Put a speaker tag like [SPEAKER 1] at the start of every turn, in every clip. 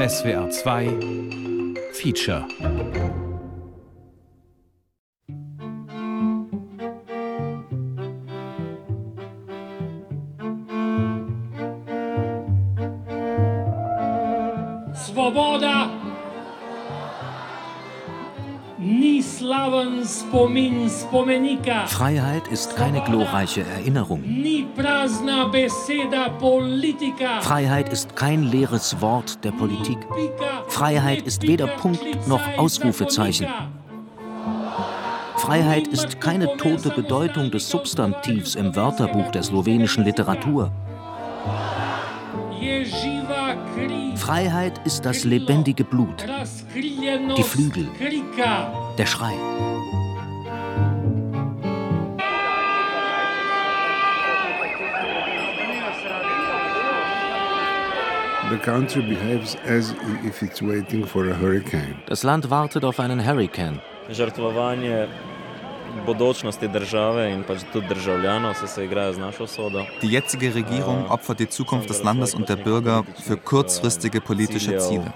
[SPEAKER 1] SWR 2 Feature
[SPEAKER 2] Freiheit ist keine glorreiche Erinnerung. Freiheit ist kein leeres Wort der Politik. Freiheit ist weder Punkt noch Ausrufezeichen. Freiheit ist keine tote Bedeutung des Substantivs im Wörterbuch der slowenischen Literatur. Freiheit ist das lebendige Blut, Die Flügel. der Schrei. Das Land wartet auf einen Hurrikan.
[SPEAKER 3] sodo.
[SPEAKER 4] Die jetzige Regierung opfert die Zukunft des Landes und der Bürger für kurzfristige politische Ziele.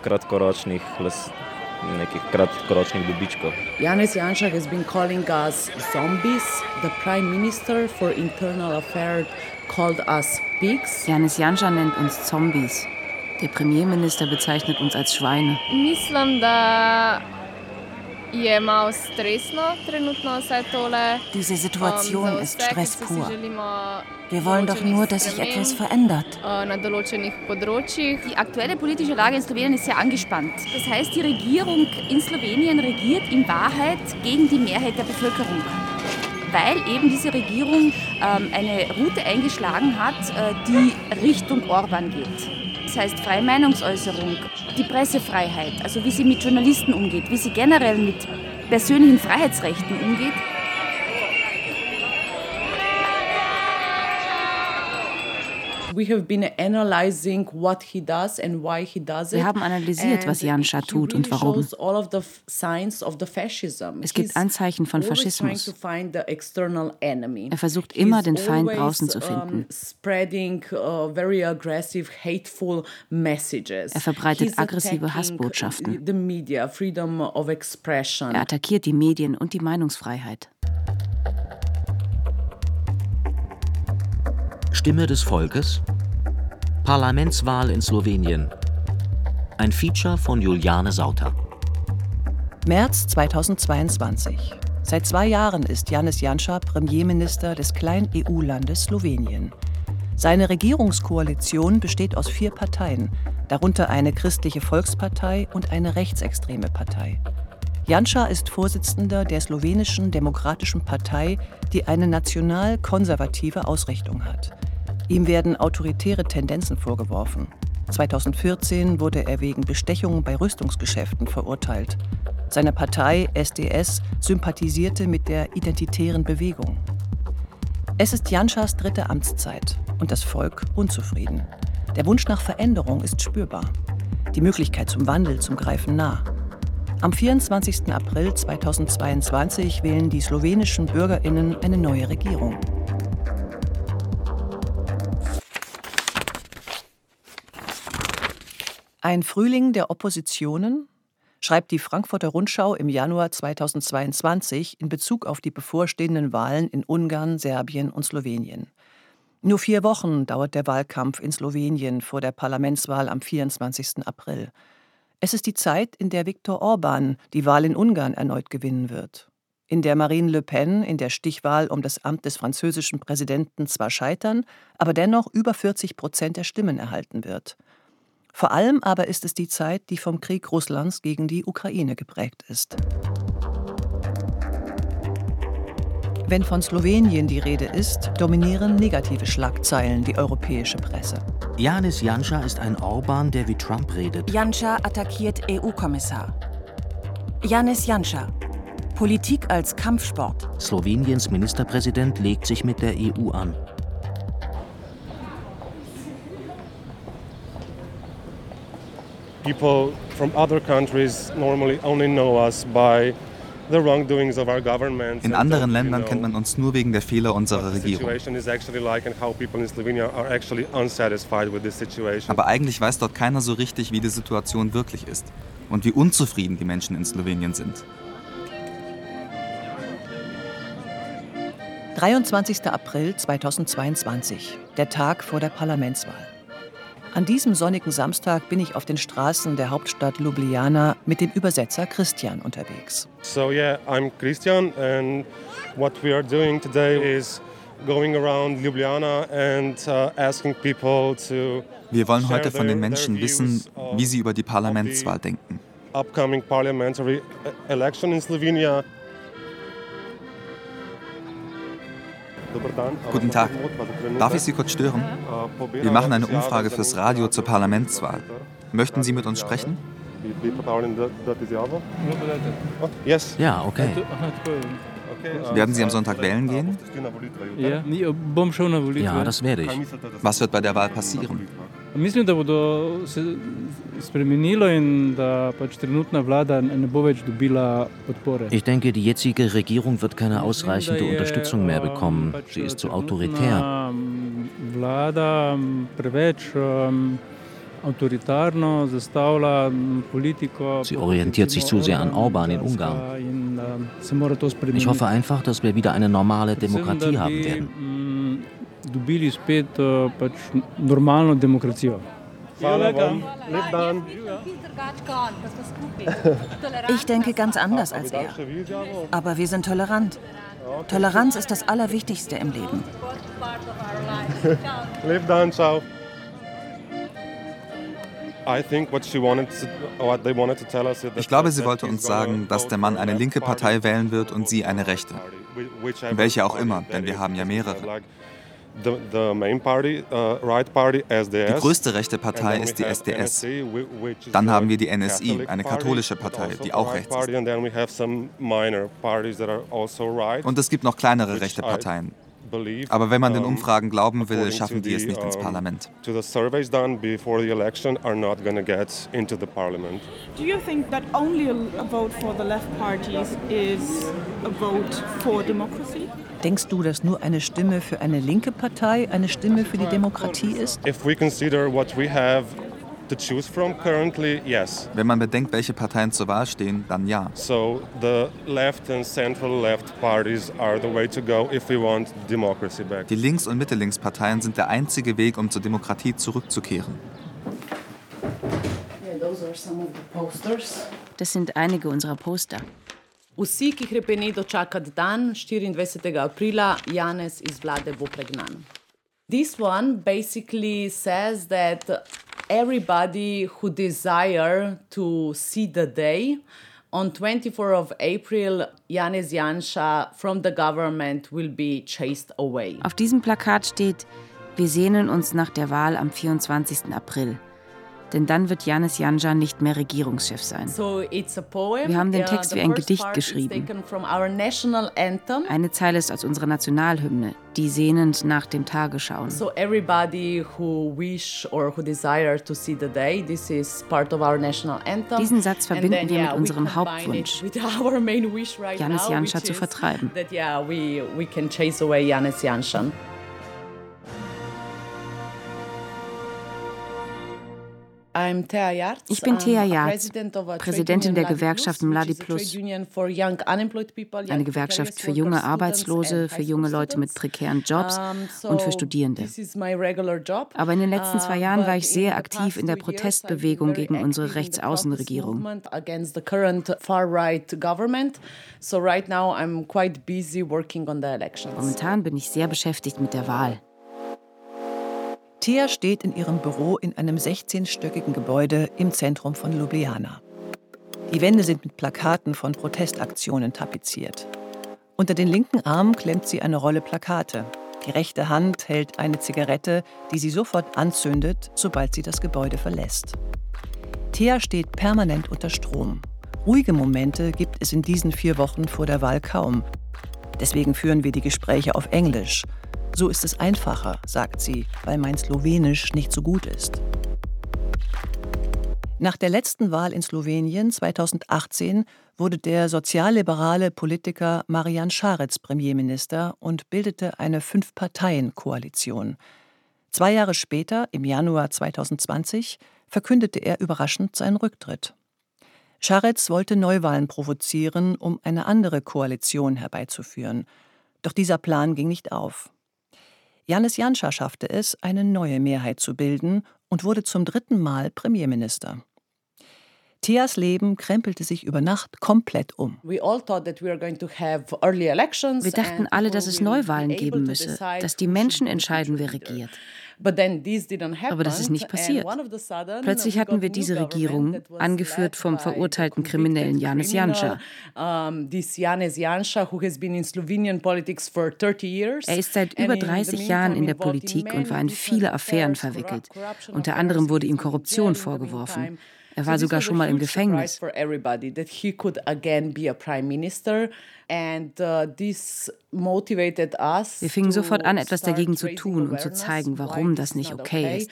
[SPEAKER 3] Nekih kratkoročnih dobičkov.
[SPEAKER 5] Janis Janša has been calling us zombies. The Prime Minister for Internal Affairs called us pigs.
[SPEAKER 6] Janis Janša nennt uns Zombies. Der Premierminister bezeichnet uns als Schweine.
[SPEAKER 7] Mislim, da je malo stresno trenutno vse tole.
[SPEAKER 8] Diese Situation ist Stress pur. Wir wollen doch nur, dass sich etwas verändert.
[SPEAKER 7] uh.
[SPEAKER 9] Die aktuelle politische Lage in Slowenien ist sehr angespannt. Das heißt, die Regierung in Slowenien regiert in Wahrheit gegen die Mehrheit der Bevölkerung. Weil eben diese Regierung ähm, eine Route eingeschlagen hat, äh, die Richtung Orban geht. Das heißt freie Meinungsäußerung, die Pressefreiheit, also wie sie mit Journalisten umgeht, wie sie generell mit persönlichen Freiheitsrechten umgeht.
[SPEAKER 5] We have been analyzing what he does and why he does it.
[SPEAKER 6] Wir haben analysiert, was
[SPEAKER 5] And
[SPEAKER 6] Janša
[SPEAKER 5] he
[SPEAKER 6] tut und
[SPEAKER 5] really
[SPEAKER 6] warum.
[SPEAKER 5] shows all of the signs of the fascism.
[SPEAKER 6] Es gibt Anzeichen von Faschismus.
[SPEAKER 5] to find the external enemy.
[SPEAKER 6] Er versucht immer,
[SPEAKER 5] He's
[SPEAKER 6] den Feind
[SPEAKER 5] always,
[SPEAKER 6] draußen zu
[SPEAKER 5] um,
[SPEAKER 6] finden.
[SPEAKER 5] spreading uh, very aggressive, hateful messages.
[SPEAKER 6] Er verbreitet
[SPEAKER 5] He's
[SPEAKER 6] aggressive Hassbotschaften.
[SPEAKER 5] The media, freedom of expression.
[SPEAKER 6] Er attackiert die Medien und die Meinungsfreiheit.
[SPEAKER 2] Stimme des Volkes? Parlamentswahl in Slowenien. Ein Feature von Juliane Sauter.
[SPEAKER 10] März 2022. Seit zwei Jahren ist Janis Janša Premierminister des kleinen EU-Landes Slowenien. Seine Regierungskoalition besteht aus vier Parteien, darunter eine christliche Volkspartei und eine rechtsextreme Partei. Janša ist Vorsitzender der slowenischen Demokratischen Partei, die eine national-konservative Ausrichtung hat. Ihm werden autoritäre Tendenzen vorgeworfen. 2014 wurde er wegen Bestechung bei Rüstungsgeschäften verurteilt. Seine Partei SDS sympathisierte mit der identitären Bewegung. Es ist Janschas dritte Amtszeit und das Volk unzufrieden. Der Wunsch nach Veränderung ist spürbar. Die Möglichkeit zum Wandel zum Greifen nah. Am 24. April 2022 wählen die slowenischen Bürgerinnen eine neue Regierung. Ein Frühling der Oppositionen, schreibt die Frankfurter Rundschau im Januar 2022 in Bezug auf die bevorstehenden Wahlen in Ungarn, Serbien und Slowenien. Nur vier Wochen dauert der Wahlkampf in Slowenien vor der Parlamentswahl am 24. April. Es ist die Zeit, in der Viktor Orban die Wahl in Ungarn erneut gewinnen wird. In der Marine Le Pen in der Stichwahl um das Amt des französischen Präsidenten zwar scheitern, aber dennoch über 40 Prozent der Stimmen erhalten wird. Vor allem aber ist es die Zeit, die vom Krieg Russlands gegen die Ukraine geprägt ist. Wenn von Slowenien die Rede ist, dominieren negative Schlagzeilen die europäische Presse.
[SPEAKER 2] Janis Janša ist ein Orban, der wie Trump redet.
[SPEAKER 8] Janša attackiert EU-Kommissar. Janis Janša. Politik als Kampfsport.
[SPEAKER 2] Sloweniens Ministerpräsident legt sich mit der EU an.
[SPEAKER 11] People from other countries normally only know us by
[SPEAKER 4] In anderen Ländern kennt man uns nur wegen der Fehler unserer Regierung. Aber eigentlich weiß dort keiner so richtig, wie die Situation wirklich ist und wie unzufrieden die Menschen in Slowenien sind.
[SPEAKER 10] 23. April 2022, der Tag vor der Parlamentswahl. An diesem sonnigen Samstag bin ich auf den Straßen der Hauptstadt Ljubljana mit dem Übersetzer Christian unterwegs.
[SPEAKER 11] So yeah, I'm Christian and what we are doing today is going around Ljubljana and uh, asking people to
[SPEAKER 4] Wir wollen heute von den Menschen wissen, wie sie über die Parlamentswahl denken.
[SPEAKER 11] Upcoming parliamentary e-, election in Slovenia.
[SPEAKER 4] Guten Tag. Darf ich Sie kurz stören? Wir machen eine Umfrage fürs Radio zur Parlamentswahl. Möchten Sie mit uns sprechen?
[SPEAKER 2] Ja, okay.
[SPEAKER 4] Werden Sie am Sonntag wählen gehen?
[SPEAKER 2] Ja, das werde ich.
[SPEAKER 4] Was wird bei der Wahl passieren?
[SPEAKER 12] Mislim, da bodo se spremenilo in da pač trenutna vlada ne bo več dobila podpore.
[SPEAKER 2] Ich denke, die jetzige Regierung wird keine ausreichende Unterstützung mehr bekommen. Sie ist zu autoritär.
[SPEAKER 12] Vlada preveč autoritarno zastavlja politiko.
[SPEAKER 2] Sie orientiert sich zu sehr an Orban in Ungarn. Ich hoffe einfach, dass wir wieder eine normale Demokratie haben werden.
[SPEAKER 12] Dobili spet pač normalno demokracijo.
[SPEAKER 8] Ich denke ganz anders als er. Aber wir sind tolerant. Toleranz ist das Allerwichtigste im Leben.
[SPEAKER 11] Live dann, ciao.
[SPEAKER 4] Ich glaube, sie wollte uns sagen, dass der Mann eine linke Partei wählen wird und sie eine rechte. Welche auch immer, denn wir haben ja mehrere.
[SPEAKER 11] Uh,
[SPEAKER 4] die größte rechte Partei ist die SDS. Dann haben wir die NSI, eine katholische Partei, die auch rechts ist.
[SPEAKER 11] Also
[SPEAKER 4] und es gibt noch kleinere rechte Parteien. Aber wenn man den Umfragen glauben will, schaffen die es nicht ins Parlament.
[SPEAKER 11] Do you think that only a vote for the left parties is a vote for democracy?
[SPEAKER 10] Denkst du, dass nur eine Stimme für eine linke Partei eine Stimme für die Demokratie ist?
[SPEAKER 11] If we consider what we have to choose from currently, yes.
[SPEAKER 4] Wenn man bedenkt, welche Parteien zur Wahl stehen, dann ja.
[SPEAKER 11] So the left and central left parties are the way to go if we want democracy back.
[SPEAKER 4] Die Links- und Mitte-Links-Parteien sind der einzige Weg, um zur Demokratie zurückzukehren.
[SPEAKER 6] Das sind einige unserer Poster.
[SPEAKER 5] Vsi, ki hrepeni dočakati dan 24. aprila, Janez iz vlade bo pregnan. This one basically says that everybody who desire to see the day on 24 of April, Janez Janša from the government will be chased away.
[SPEAKER 6] Auf diesem Plakat steht, wir sehnen uns nach der Wahl am 24. April denn dann wird Janis Janja nicht mehr Regierungschef sein. Wir haben den Text wie ein Gedicht geschrieben. Eine Zeile ist aus unserer Nationalhymne, die sehnend nach dem Tage schauen. Diesen Satz verbinden wir mit unserem Hauptwunsch, Janis Janscha zu vertreiben. Ich bin Thea Jarz, Präsidentin der Gewerkschaft Mladi Plus, eine Gewerkschaft für junge Arbeitslose, für junge Leute mit prekären Jobs und für Studierende. Aber in den letzten zwei Jahren war ich sehr aktiv in der Protestbewegung gegen unsere Rechtsaußenregierung. Momentan bin ich sehr beschäftigt mit der Wahl.
[SPEAKER 10] Thea steht in ihrem Büro in einem 16-stöckigen Gebäude im Zentrum von Ljubljana. Die Wände sind mit Plakaten von Protestaktionen tapeziert. Unter den linken Arm klemmt sie eine Rolle Plakate. Die rechte Hand hält eine Zigarette, die sie sofort anzündet, sobald sie das Gebäude verlässt. Thea steht permanent unter Strom. Ruhige Momente gibt es in diesen vier Wochen vor der Wahl kaum. Deswegen führen wir die Gespräche auf Englisch. So ist es einfacher, sagt sie, weil mein Slowenisch nicht so gut ist. Nach der letzten Wahl in Slowenien 2018 wurde der sozialliberale Politiker Marian Scharetz Premierminister und bildete eine Fünf-Parteien-Koalition. Zwei Jahre später, im Januar 2020, verkündete er überraschend seinen Rücktritt. Scharetz wollte Neuwahlen provozieren, um eine andere Koalition herbeizuführen. Doch dieser Plan ging nicht auf. Janis Janša schaffte es, eine neue Mehrheit zu bilden und wurde zum dritten Mal Premierminister. Theas Leben krempelte sich über Nacht komplett um.
[SPEAKER 5] Wir dachten alle, dass es Neuwahlen geben müsse, dass die Menschen entscheiden, wer regiert. Aber das ist nicht passiert. Plötzlich hatten wir diese Regierung, angeführt vom verurteilten Kriminellen Janis Janša. Er ist seit über 30 Jahren in der Politik und war in viele Affären verwickelt. Unter anderem wurde ihm Korruption vorgeworfen. Er war sogar schon mal im Gefängnis. Uh, Wir fingen sofort an, etwas dagegen zu tun und zu zeigen, warum das nicht okay ist.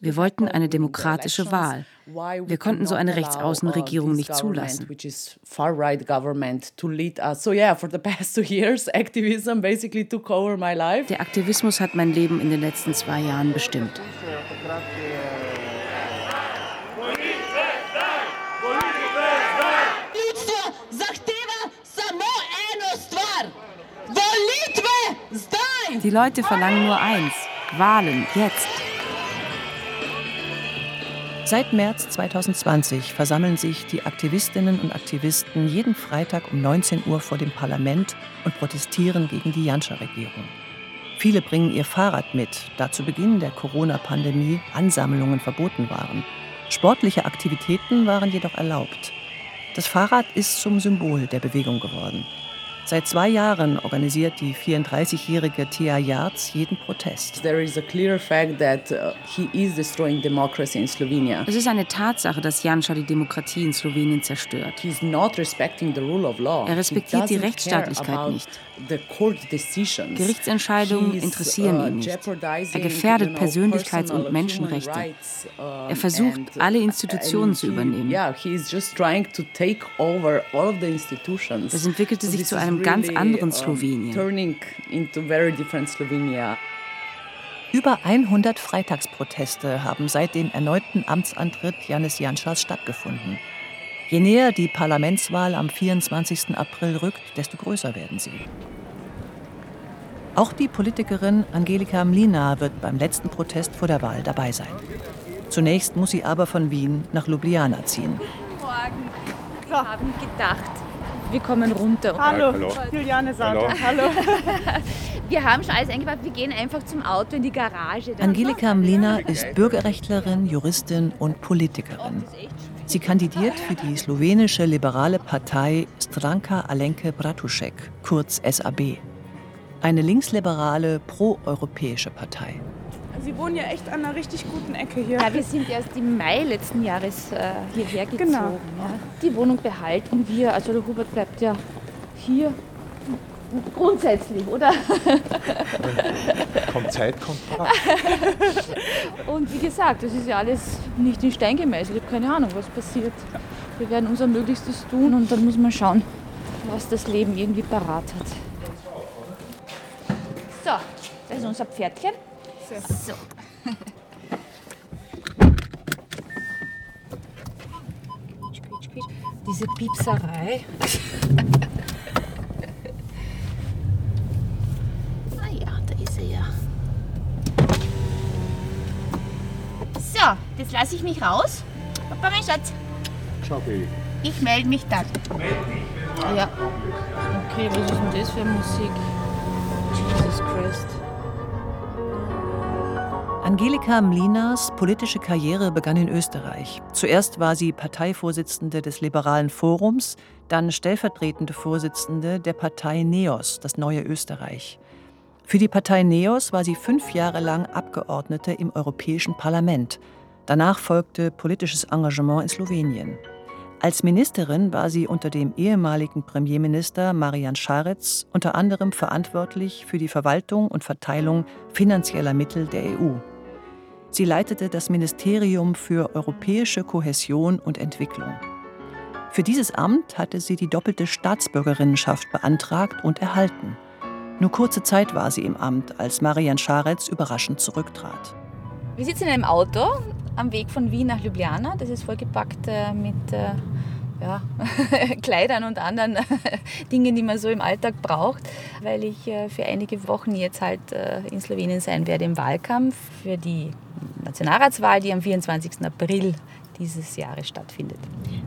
[SPEAKER 5] Wir wollten eine demokratische Wahl. Wir konnten so eine Rechtsaußenregierung nicht zulassen. Der Aktivismus hat mein Leben in den letzten zwei Jahren bestimmt. Die Leute verlangen nur eins: Wahlen, jetzt.
[SPEAKER 10] Seit März 2020 versammeln sich die Aktivistinnen und Aktivisten jeden Freitag um 19 Uhr vor dem Parlament und protestieren gegen die Janscha-Regierung. Viele bringen ihr Fahrrad mit, da zu Beginn der Corona-Pandemie Ansammlungen verboten waren. Sportliche Aktivitäten waren jedoch erlaubt. Das Fahrrad ist zum Symbol der Bewegung geworden. Seit zwei Jahren organisiert die 34-jährige Thea Yards jeden Protest. Uh,
[SPEAKER 5] es ist eine Tatsache, dass Janša die Demokratie in Slowenien zerstört. Er respektiert die Rechtsstaatlichkeit nicht. Gerichtsentscheidungen interessieren uh, ihn nicht. Er gefährdet Persönlichkeits- und Menschenrechte. Er versucht, alle Institutionen zu übernehmen. Es entwickelte sich zu einem ganz anderen Slowenien.
[SPEAKER 10] Über 100 Freitagsproteste haben seit dem erneuten Amtsantritt Janis Janschas stattgefunden. Je näher die Parlamentswahl am 24. April rückt, desto größer werden sie. Auch die Politikerin Angelika Mlina wird beim letzten Protest vor der Wahl dabei sein. Zunächst muss sie aber von Wien nach Ljubljana ziehen.
[SPEAKER 9] Guten Morgen. Wir haben gedacht, wir kommen runter.
[SPEAKER 13] Hallo, Hallo. Juliane sagt Hallo. Hallo.
[SPEAKER 9] Wir haben schon alles eingebaut, wir gehen einfach zum Auto in die Garage.
[SPEAKER 10] Angelika Mlina ist Bürgerrechtlerin, Juristin und Politikerin. Sie kandidiert für die slowenische liberale Partei Stranka Alenke Bratušek, kurz SAB. Eine linksliberale, proeuropäische Partei.
[SPEAKER 13] Sie wohnen ja echt an einer richtig guten Ecke hier.
[SPEAKER 9] Ja, wir sind erst im Mai letzten Jahres äh, hierher gezogen. Genau. Ja. Die Wohnung behalten wir. Also der Hubert bleibt ja hier grundsätzlich, oder?
[SPEAKER 14] kommt Zeit, kommt Rat.
[SPEAKER 9] Und wie gesagt, das ist ja alles nicht in Stein gemeißelt. Ich habe keine Ahnung, was passiert. Wir werden unser Möglichstes tun und dann muss man schauen, was das Leben irgendwie parat hat. So, das ist unser Pferdchen. So. Diese Piepserei. ah ja, da ist er ja. So, jetzt lasse ich mich raus. Papa, mein Schatz.
[SPEAKER 14] Ciao, Baby.
[SPEAKER 9] Ich melde mich dann. Ja. Okay, was ist denn das für Musik? Jesus Christ.
[SPEAKER 10] Angelika Mlinas politische Karriere begann in Österreich. Zuerst war sie Parteivorsitzende des Liberalen Forums, dann stellvertretende Vorsitzende der Partei NEOS, das neue Österreich. Für die Partei NEOS war sie fünf Jahre lang Abgeordnete im Europäischen Parlament. Danach folgte politisches Engagement in Slowenien. Als Ministerin war sie unter dem ehemaligen Premierminister Marian Scharetz unter anderem verantwortlich für die Verwaltung und Verteilung finanzieller Mittel der EU. Sie leitete das Ministerium für europäische Kohäsion und Entwicklung. Für dieses Amt hatte sie die doppelte Staatsbürgerinnenschaft beantragt und erhalten. Nur kurze Zeit war sie im Amt, als Marian Scharetz überraschend zurücktrat.
[SPEAKER 9] Wir sitzen in einem Auto am Weg von Wien nach Ljubljana. Das ist vollgepackt äh, mit äh, ja, Kleidern und anderen Dingen, die man so im Alltag braucht, weil ich äh, für einige Wochen jetzt halt äh, in Slowenien sein werde im Wahlkampf für die Nationalratswahl, die am 24. April dieses Jahres stattfindet.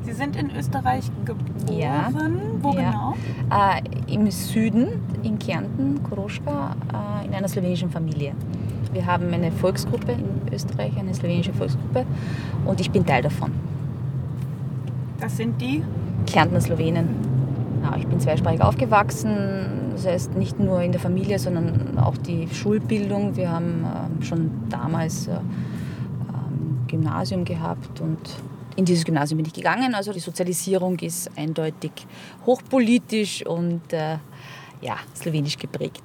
[SPEAKER 15] Sie sind in Österreich geboren?
[SPEAKER 9] Ja.
[SPEAKER 15] Wo
[SPEAKER 9] ja.
[SPEAKER 15] genau?
[SPEAKER 9] Äh, Im Süden, in Kärnten, Koroschka, äh, in einer slowenischen Familie. Wir haben eine Volksgruppe in Österreich, eine slowenische Volksgruppe und ich bin Teil davon.
[SPEAKER 15] Das sind die?
[SPEAKER 9] Kärntner Slowenen. Ja, ich bin zweisprachig aufgewachsen, das heißt nicht nur in der Familie, sondern auch die Schulbildung. Wir haben äh, schon damals äh, Gymnasium gehabt und in dieses Gymnasium bin ich gegangen. Also die Sozialisierung ist eindeutig hochpolitisch und äh, ja, slowenisch geprägt.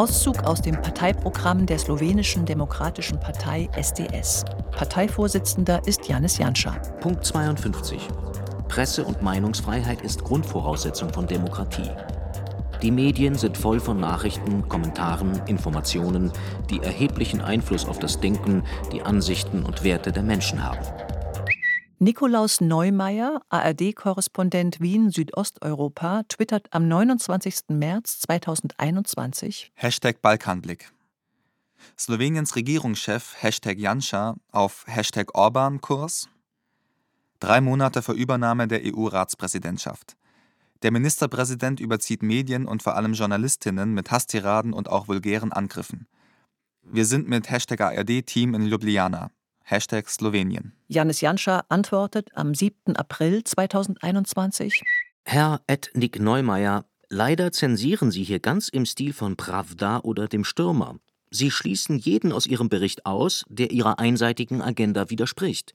[SPEAKER 10] Auszug aus dem Parteiprogramm der slowenischen Demokratischen Partei SDS. Parteivorsitzender ist Janis Janša.
[SPEAKER 2] Punkt 52. Presse- und Meinungsfreiheit ist Grundvoraussetzung von Demokratie. Die Medien sind voll von Nachrichten, Kommentaren, Informationen, die erheblichen Einfluss auf das Denken, die Ansichten und Werte der Menschen haben.
[SPEAKER 10] Nikolaus Neumeier, ARD-Korrespondent Wien Südosteuropa, twittert am 29. März 2021
[SPEAKER 4] Hashtag Balkanblick. Sloweniens Regierungschef Hashtag Janša auf Hashtag Orban-Kurs. Drei Monate vor Übernahme der EU-Ratspräsidentschaft. Der Ministerpräsident überzieht Medien und vor allem Journalistinnen mit Hasstiraden und auch vulgären Angriffen. Wir sind mit Hashtag ARD-Team in Ljubljana. Hashtag Slowenien.
[SPEAKER 10] Janis Janša antwortet am 7. April 2021.
[SPEAKER 2] Herr Nick Neumeier, leider zensieren Sie hier ganz im Stil von Pravda oder dem Stürmer. Sie schließen jeden aus Ihrem Bericht aus, der Ihrer einseitigen Agenda widerspricht.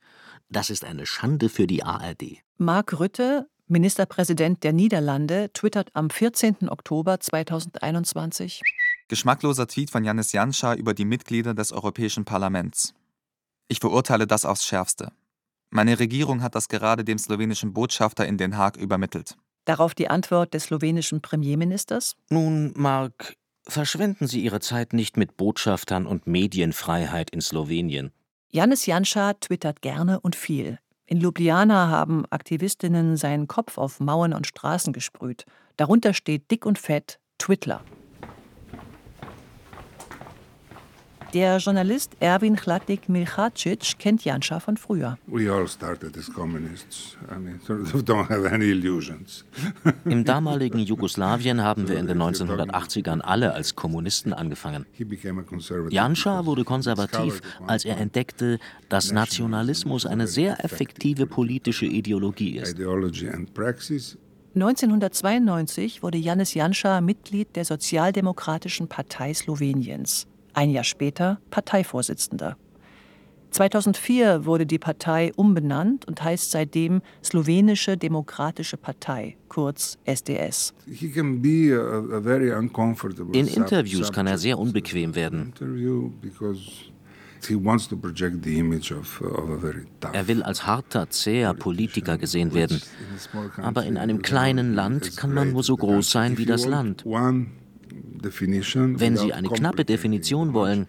[SPEAKER 2] Das ist eine Schande für die ARD.
[SPEAKER 10] Mark Rütte, Ministerpräsident der Niederlande twittert am 14. Oktober 2021.
[SPEAKER 4] Geschmackloser Tweet von Janis Janša über die Mitglieder des Europäischen Parlaments. Ich verurteile das aufs Schärfste. Meine Regierung hat das gerade dem slowenischen Botschafter in Den Haag übermittelt.
[SPEAKER 10] Darauf die Antwort des slowenischen Premierministers.
[SPEAKER 2] Nun, Mark, verschwenden Sie Ihre Zeit nicht mit Botschaftern und Medienfreiheit in Slowenien.
[SPEAKER 10] Janis Janša twittert gerne und viel. In Ljubljana haben Aktivistinnen seinen Kopf auf Mauern und Straßen gesprüht. Darunter steht dick und fett Twittler. Der Journalist Erwin Chladik Milchacic kennt Janša von früher.
[SPEAKER 16] We all started as communists. I mean, sort of don't have any illusions.
[SPEAKER 2] Im damaligen Jugoslawien haben wir in den 1980ern alle als Kommunisten angefangen. Janša wurde konservativ, als er entdeckte, dass Nationalismus eine sehr effektive politische Ideologie ist.
[SPEAKER 10] 1992 wurde Janis Janša Mitglied der Sozialdemokratischen Partei Sloweniens ein Jahr später Parteivorsitzender. 2004 wurde die Partei umbenannt und heißt seitdem Slowenische Demokratische Partei, kurz SDS.
[SPEAKER 2] In Interviews kann er sehr unbequem werden. Er will als harter, zäher Politiker gesehen werden. Aber in einem kleinen Land kann man nur so groß sein wie das Land. Wenn Sie eine knappe Definition wollen,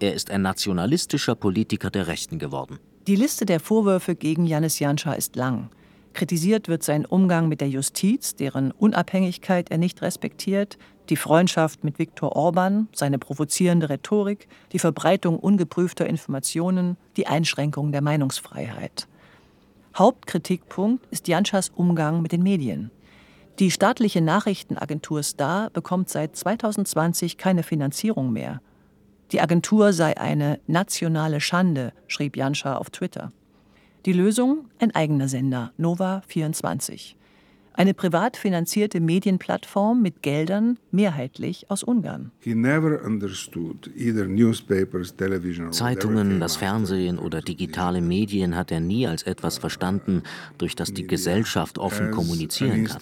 [SPEAKER 2] er ist ein nationalistischer Politiker der Rechten geworden.
[SPEAKER 10] Die Liste der Vorwürfe gegen Janis Janša ist lang. Kritisiert wird sein Umgang mit der Justiz, deren Unabhängigkeit er nicht respektiert, die Freundschaft mit Viktor Orban, seine provozierende Rhetorik, die Verbreitung ungeprüfter Informationen, die Einschränkung der Meinungsfreiheit. Hauptkritikpunkt ist Janschas Umgang mit den Medien. Die staatliche Nachrichtenagentur Star bekommt seit 2020 keine Finanzierung mehr. Die Agentur sei eine nationale Schande, schrieb Janscha auf Twitter. Die Lösung? Ein eigener Sender, Nova 24. Eine privat finanzierte Medienplattform mit Geldern mehrheitlich aus Ungarn.
[SPEAKER 2] Zeitungen, das Fernsehen oder digitale Medien hat er nie als etwas verstanden, durch das die Gesellschaft offen kommunizieren kann.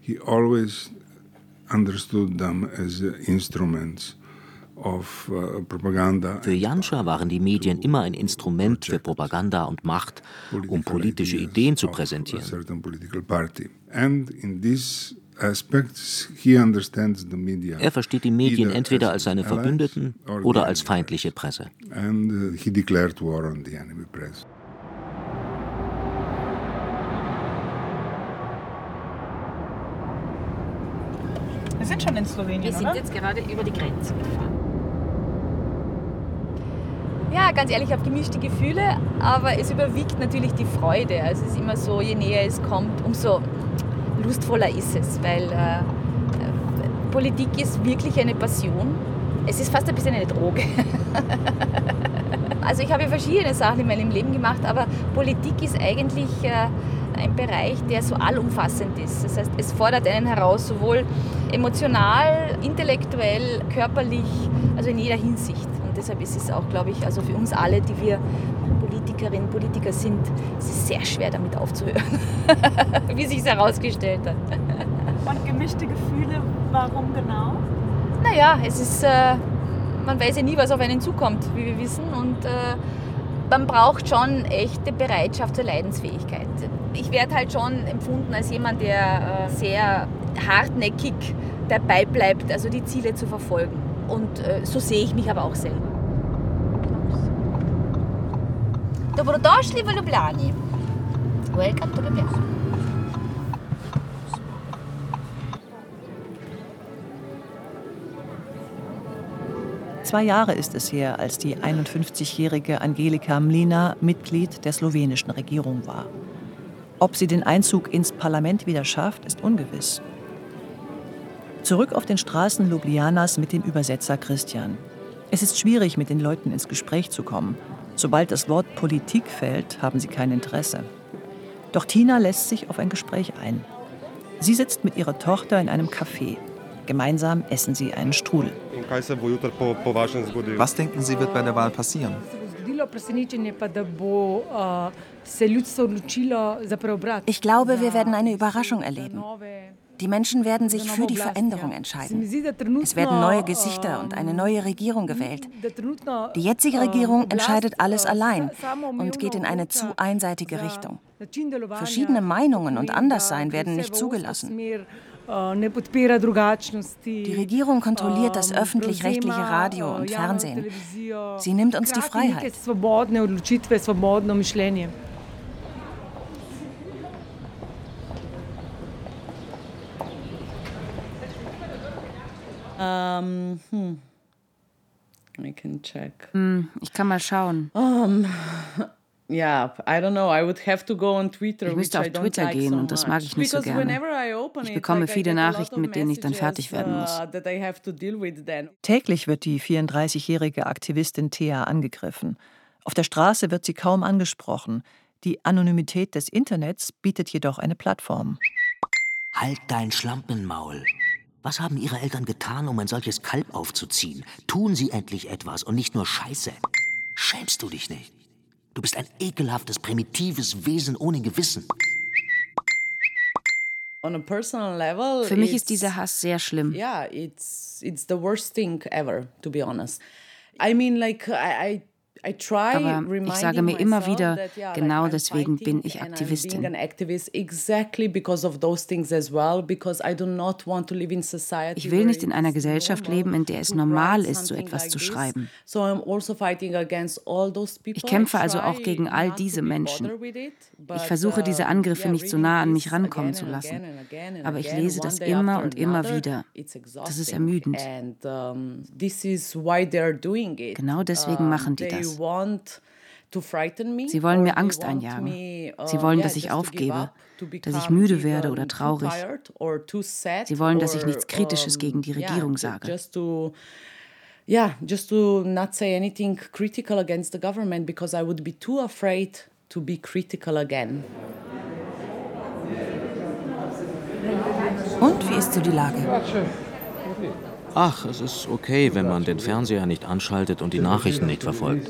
[SPEAKER 2] He always understood them as instruments für Janscha waren die Medien immer ein Instrument für Propaganda und Macht, um politische Ideen zu präsentieren. Er versteht die Medien entweder als seine Verbündeten oder als feindliche Presse. Uh,
[SPEAKER 17] Wir sind schon in Slowenien.
[SPEAKER 9] Wir sind
[SPEAKER 17] oder?
[SPEAKER 9] jetzt gerade über die Grenze gefahren. Ja, ganz ehrlich, ich habe gemischte Gefühle, aber es überwiegt natürlich die Freude. Also es ist immer so, je näher es kommt, umso lustvoller ist es, weil äh, äh, Politik ist wirklich eine Passion. Es ist fast ein bisschen eine Droge. also ich habe verschiedene Sachen in meinem Leben gemacht, aber Politik ist eigentlich äh, ein Bereich, der so allumfassend ist. Das heißt, es fordert einen heraus, sowohl emotional, intellektuell, körperlich, also in jeder Hinsicht deshalb ist es auch, glaube ich, also für uns alle, die wir Politikerinnen, und Politiker sind, es ist sehr schwer damit aufzuhören, wie sich es herausgestellt hat.
[SPEAKER 17] Und gemischte Gefühle, warum genau?
[SPEAKER 9] Naja, es ist, äh, man weiß ja nie, was auf einen zukommt, wie wir wissen. Und äh, man braucht schon echte Bereitschaft zur Leidensfähigkeit. Ich werde halt schon empfunden als jemand, der äh, sehr hartnäckig dabei bleibt, also die Ziele zu verfolgen. Und äh, so sehe ich mich aber auch selber. Dobrodošli v Ljubljani. Welcome to Ljubljana.
[SPEAKER 10] Zwei Jahre ist es her, als die 51-jährige Angelika Mlina Mitglied der slowenischen Regierung war. Ob sie den Einzug ins Parlament wieder schafft, ist ungewiss. Zurück auf den Straßen Ljubljanas mit dem Übersetzer Christian. Es ist schwierig, mit den Leuten ins Gespräch zu kommen. Sobald das Wort Politik fällt, haben sie kein Interesse. Doch Tina lässt sich auf ein Gespräch ein. Sie sitzt mit ihrer Tochter in einem Café. Gemeinsam essen sie einen Strudel.
[SPEAKER 4] Was denken Sie, wird bei der Wahl passieren?
[SPEAKER 8] Ich glaube, wir werden eine Überraschung erleben. Die Menschen werden sich für die Veränderung entscheiden. Es werden neue Gesichter und eine neue Regierung gewählt. Die jetzige Regierung entscheidet alles allein und geht in eine zu einseitige Richtung. Verschiedene Meinungen und Anderssein werden nicht zugelassen. Die Regierung kontrolliert das öffentlich-rechtliche Radio und Fernsehen. Sie nimmt uns die Freiheit.
[SPEAKER 5] Um, hm. I can check.
[SPEAKER 6] Hm, ich kann mal schauen.
[SPEAKER 5] Um, yeah, I don't know. I would have to go on Twitter.
[SPEAKER 6] Ich müsste auf Twitter like gehen so und das mag ich nicht so gerne. Ich bekomme it, viele Nachrichten, mit denen ich dann fertig werden muss.
[SPEAKER 5] Uh,
[SPEAKER 10] Täglich wird die 34-jährige Aktivistin Thea angegriffen. Auf der Straße wird sie kaum angesprochen. Die Anonymität des Internets bietet jedoch eine Plattform.
[SPEAKER 2] Halt dein Schlampenmaul. Was haben Ihre Eltern getan, um ein solches Kalb aufzuziehen? Tun Sie endlich etwas und nicht nur Scheiße. Schämst du dich nicht? Du bist ein ekelhaftes, primitives Wesen ohne Gewissen.
[SPEAKER 6] Für mich ist dieser Hass sehr schlimm.
[SPEAKER 5] Yeah, it's it's the worst thing ever, to be honest. I mean, like I, I
[SPEAKER 6] aber ich sage mir immer wieder, genau deswegen bin ich Aktivistin. Ich will nicht in einer Gesellschaft leben, in der es normal ist, so etwas zu schreiben.
[SPEAKER 5] Also
[SPEAKER 6] ich kämpfe also auch gegen all diese Menschen. Ich versuche, diese Angriffe nicht so nah an mich rankommen zu lassen. Aber ich lese das immer und immer wieder. Das ist ermüdend. Genau deswegen machen die das. Sie wollen mir Angst einjagen. Sie wollen, dass ich aufgebe, dass ich müde werde oder traurig. Sie wollen, dass ich nichts Kritisches gegen die Regierung sage.
[SPEAKER 5] Yeah, just to not say anything critical against the government because I would be too afraid to be critical again.
[SPEAKER 8] Und wie ist so die Lage?
[SPEAKER 2] Ach, es ist okay, wenn man den Fernseher nicht anschaltet und die Nachrichten nicht verfolgt.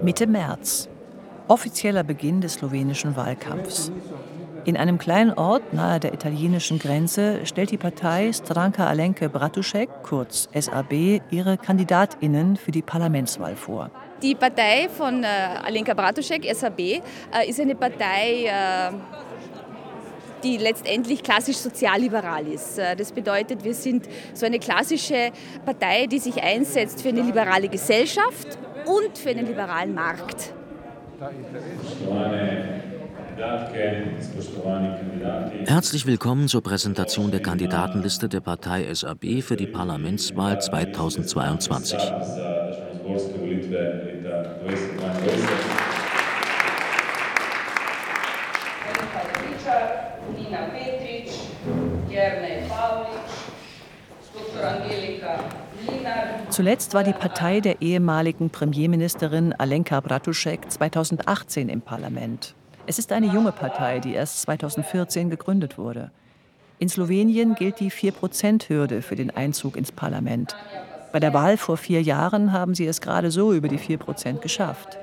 [SPEAKER 10] Mitte März. Offizieller Beginn des slowenischen Wahlkampfs. In einem kleinen Ort nahe der italienischen Grenze stellt die Partei Stranka Alenke Bratušek, kurz SAB, ihre KandidatInnen für die Parlamentswahl vor.
[SPEAKER 9] Die Partei von äh, Alenka Bratušek, SAB, äh, ist eine Partei, äh, die letztendlich klassisch sozialliberal ist. Äh, das bedeutet, wir sind so eine klassische Partei, die sich einsetzt für eine liberale Gesellschaft und für einen liberalen Markt.
[SPEAKER 2] Herzlich willkommen zur Präsentation der Kandidatenliste der Partei SAB für die Parlamentswahl 2022.
[SPEAKER 10] Zuletzt war die Partei der ehemaligen Premierministerin Alenka Bratušek 2018 im Parlament. Es ist eine junge Partei, die erst 2014 gegründet wurde. In Slowenien gilt die 4-Prozent-Hürde für den Einzug ins Parlament. Bei der Wahl vor vier Jahren haben sie es gerade so über die 4 Prozent geschafft.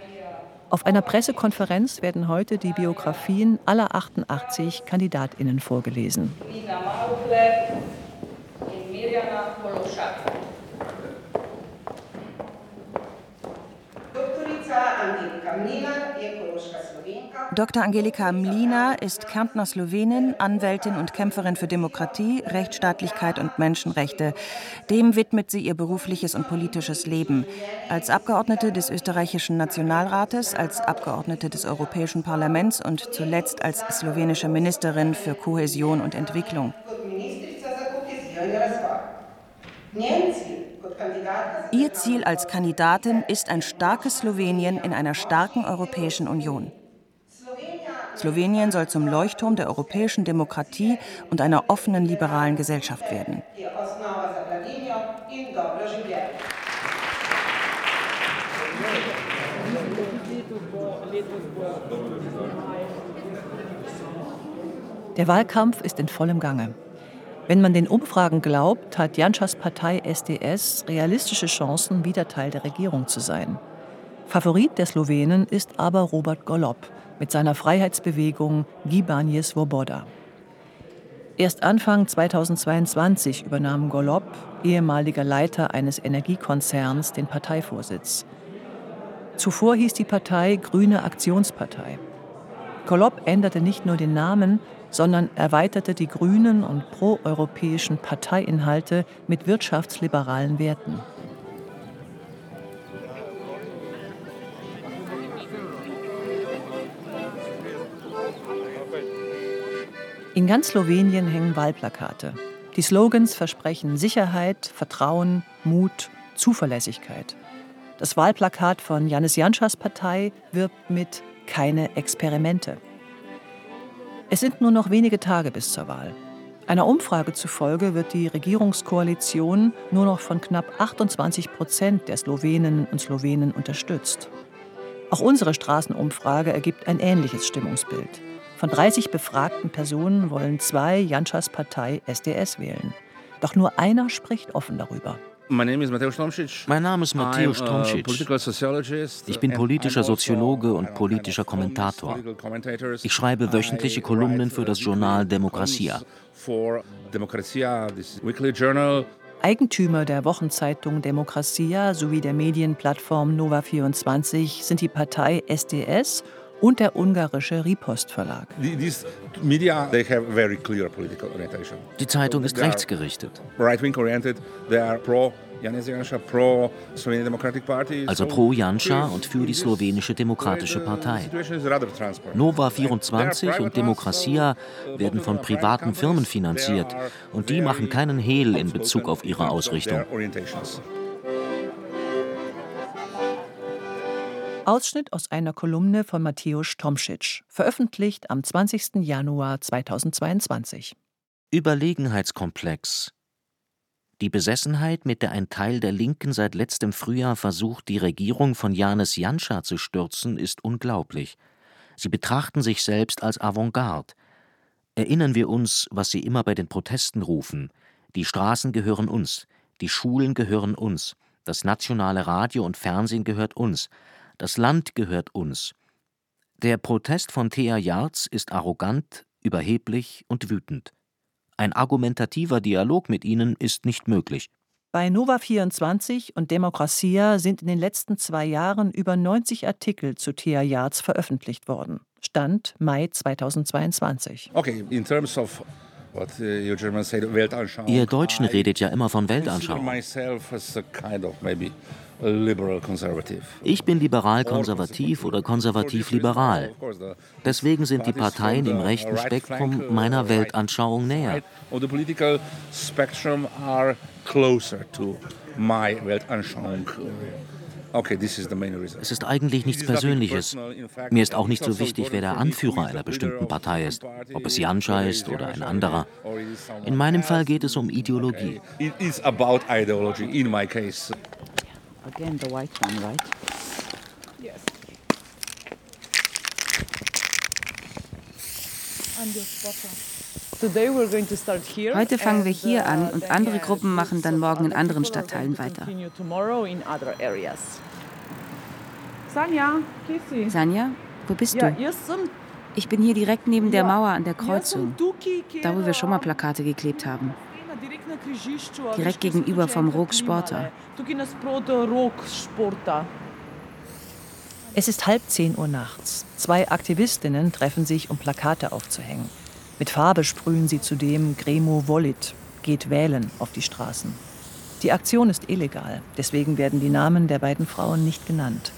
[SPEAKER 10] Auf einer Pressekonferenz werden heute die Biografien aller 88 KandidatInnen vorgelesen.
[SPEAKER 8] Dr. Angelika Mlina ist Kärntner Slowenin, Anwältin und Kämpferin für Demokratie, Rechtsstaatlichkeit und Menschenrechte. Dem widmet sie ihr berufliches und politisches Leben. Als Abgeordnete des österreichischen Nationalrates, als Abgeordnete des Europäischen Parlaments und zuletzt als slowenische Ministerin für Kohäsion und Entwicklung. Ihr Ziel als Kandidatin ist ein starkes Slowenien in einer starken Europäischen Union. Slowenien soll zum Leuchtturm der europäischen Demokratie und einer offenen liberalen Gesellschaft werden.
[SPEAKER 10] Der Wahlkampf ist in vollem Gange. Wenn man den Umfragen glaubt, hat Janschas Partei SDS realistische Chancen, wieder Teil der Regierung zu sein. Favorit der Slowenen ist aber Robert Golob mit seiner Freiheitsbewegung Gibanje Svoboda. Erst Anfang 2022 übernahm Golob, ehemaliger Leiter eines Energiekonzerns, den Parteivorsitz. Zuvor hieß die Partei Grüne Aktionspartei. Golob änderte nicht nur den Namen, sondern erweiterte die grünen und proeuropäischen Parteiinhalte mit wirtschaftsliberalen Werten. In ganz Slowenien hängen Wahlplakate. Die Slogans versprechen Sicherheit, Vertrauen, Mut, Zuverlässigkeit. Das Wahlplakat von Janis Janschas Partei wirbt mit Keine Experimente. Es sind nur noch wenige Tage bis zur Wahl. Einer Umfrage zufolge wird die Regierungskoalition nur noch von knapp 28 Prozent der Sloweninnen und Slowenen unterstützt. Auch unsere Straßenumfrage ergibt ein ähnliches Stimmungsbild. Von 30 befragten Personen wollen zwei Janschas Partei SDS wählen. Doch nur einer spricht offen darüber.
[SPEAKER 2] Mein Name ist Mateusz Tomšič. Ich bin politischer Soziologe und politischer Kommentator. Ich schreibe wöchentliche Kolumnen für das Journal Demokracia.
[SPEAKER 10] Eigentümer der Wochenzeitung Demokracia sowie der Medienplattform Nova24 sind die Partei SDS und der ungarische Ripost Verlag.
[SPEAKER 2] Die Zeitung ist rechtsgerichtet. Also pro Janscha und für die slowenische Demokratische Partei. Nova 24 und Demokracia werden von privaten Firmen finanziert und die machen keinen Hehl in Bezug auf ihre Ausrichtung.
[SPEAKER 10] Ausschnitt aus einer Kolumne von Mateusz Tomšič, veröffentlicht am 20. Januar 2022.
[SPEAKER 2] Überlegenheitskomplex. Die Besessenheit, mit der ein Teil der Linken seit letztem Frühjahr versucht, die Regierung von Janis Janša zu stürzen, ist unglaublich. Sie betrachten sich selbst als Avantgarde. Erinnern wir uns, was sie immer bei den Protesten rufen: Die Straßen gehören uns, die Schulen gehören uns, das nationale Radio und Fernsehen gehört uns, das Land gehört uns. Der Protest von Thea Jarz ist arrogant, überheblich und wütend. Ein argumentativer Dialog mit ihnen ist nicht möglich.
[SPEAKER 10] Bei Nova24 und Demokracia sind in den letzten zwei Jahren über 90 Artikel zu Thea Yards veröffentlicht worden. Stand Mai 2022.
[SPEAKER 18] Okay, in terms of what uh, you Germans say, Weltanschauung.
[SPEAKER 2] Ihr Deutschen redet ja immer von Weltanschauung. Ich bin liberal-konservativ oder konservativ-liberal. Deswegen sind die Parteien im rechten Spektrum meiner Weltanschauung näher. Es ist eigentlich nichts Persönliches. Mir ist auch nicht so wichtig, wer der Anführer einer bestimmten Partei ist, ob es Janša ist oder ein anderer. In meinem Fall geht es um Ideologie.
[SPEAKER 5] Again, the white one, right?
[SPEAKER 17] Yes.
[SPEAKER 6] Heute fangen wir hier an und andere Gruppen machen dann morgen in anderen Stadtteilen weiter. Sanja, wo bist du? Ich bin hier direkt neben der Mauer an der Kreuzung, da wo wir schon mal Plakate geklebt haben. Direkt gegenüber vom Rok Sporta.
[SPEAKER 10] Es ist halb zehn Uhr nachts. Zwei Aktivistinnen treffen sich, um Plakate aufzuhängen. Mit Farbe sprühen sie zudem Gremo Volit, geht wählen, auf die Straßen. Die Aktion ist illegal, deswegen werden die Namen der beiden Frauen nicht genannt.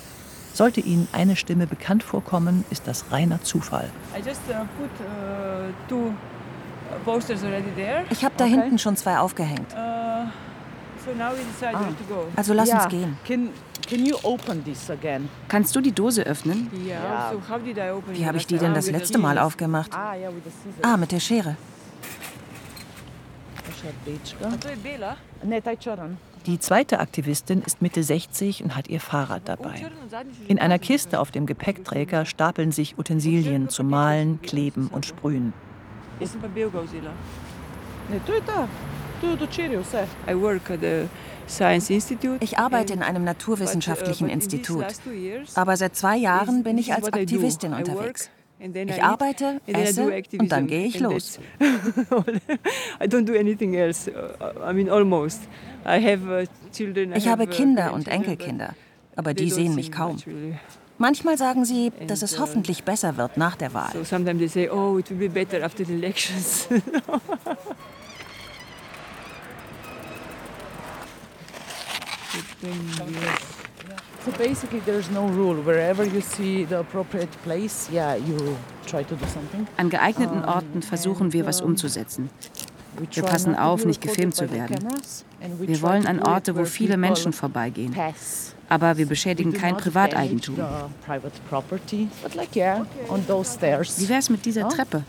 [SPEAKER 10] Sollte Ihnen eine Stimme bekannt vorkommen, ist das reiner Zufall.
[SPEAKER 17] I just uh, put uh, two
[SPEAKER 8] ich habe da hinten schon zwei aufgehängt.
[SPEAKER 17] Uh,
[SPEAKER 8] ah. Also lass uns gehen.
[SPEAKER 6] Kannst du die Dose öffnen?
[SPEAKER 8] Wie habe ich die denn das letzte Mal aufgemacht? Ah, mit der Schere.
[SPEAKER 10] Die zweite Aktivistin ist Mitte 60 und hat ihr Fahrrad dabei. In einer Kiste auf dem Gepäckträger stapeln sich Utensilien zum Malen, Kleben und Sprühen.
[SPEAKER 8] Ich arbeite in einem naturwissenschaftlichen uh, Institut. Aber seit zwei Jahren bin ich als Aktivistin unterwegs. Ich arbeite, esse und dann gehe ich los. Ich habe Kinder und Enkelkinder, aber die sehen mich kaum. Manchmal sagen sie, dass es hoffentlich besser wird nach der Wahl.
[SPEAKER 17] So sometimes they say, oh, it will be better after the elections.
[SPEAKER 5] So basically there's no rule. Wherever you see the appropriate place, yeah, you try to do something.
[SPEAKER 6] An geeigneten Orten versuchen wir was umzusetzen. Wir passen auf, nicht gefilmt zu werden. Wir wollen an Orte, wo viele Menschen vorbeigehen. Aber wir beschädigen kein Privateigentum. Wie wäre es mit dieser Treppe?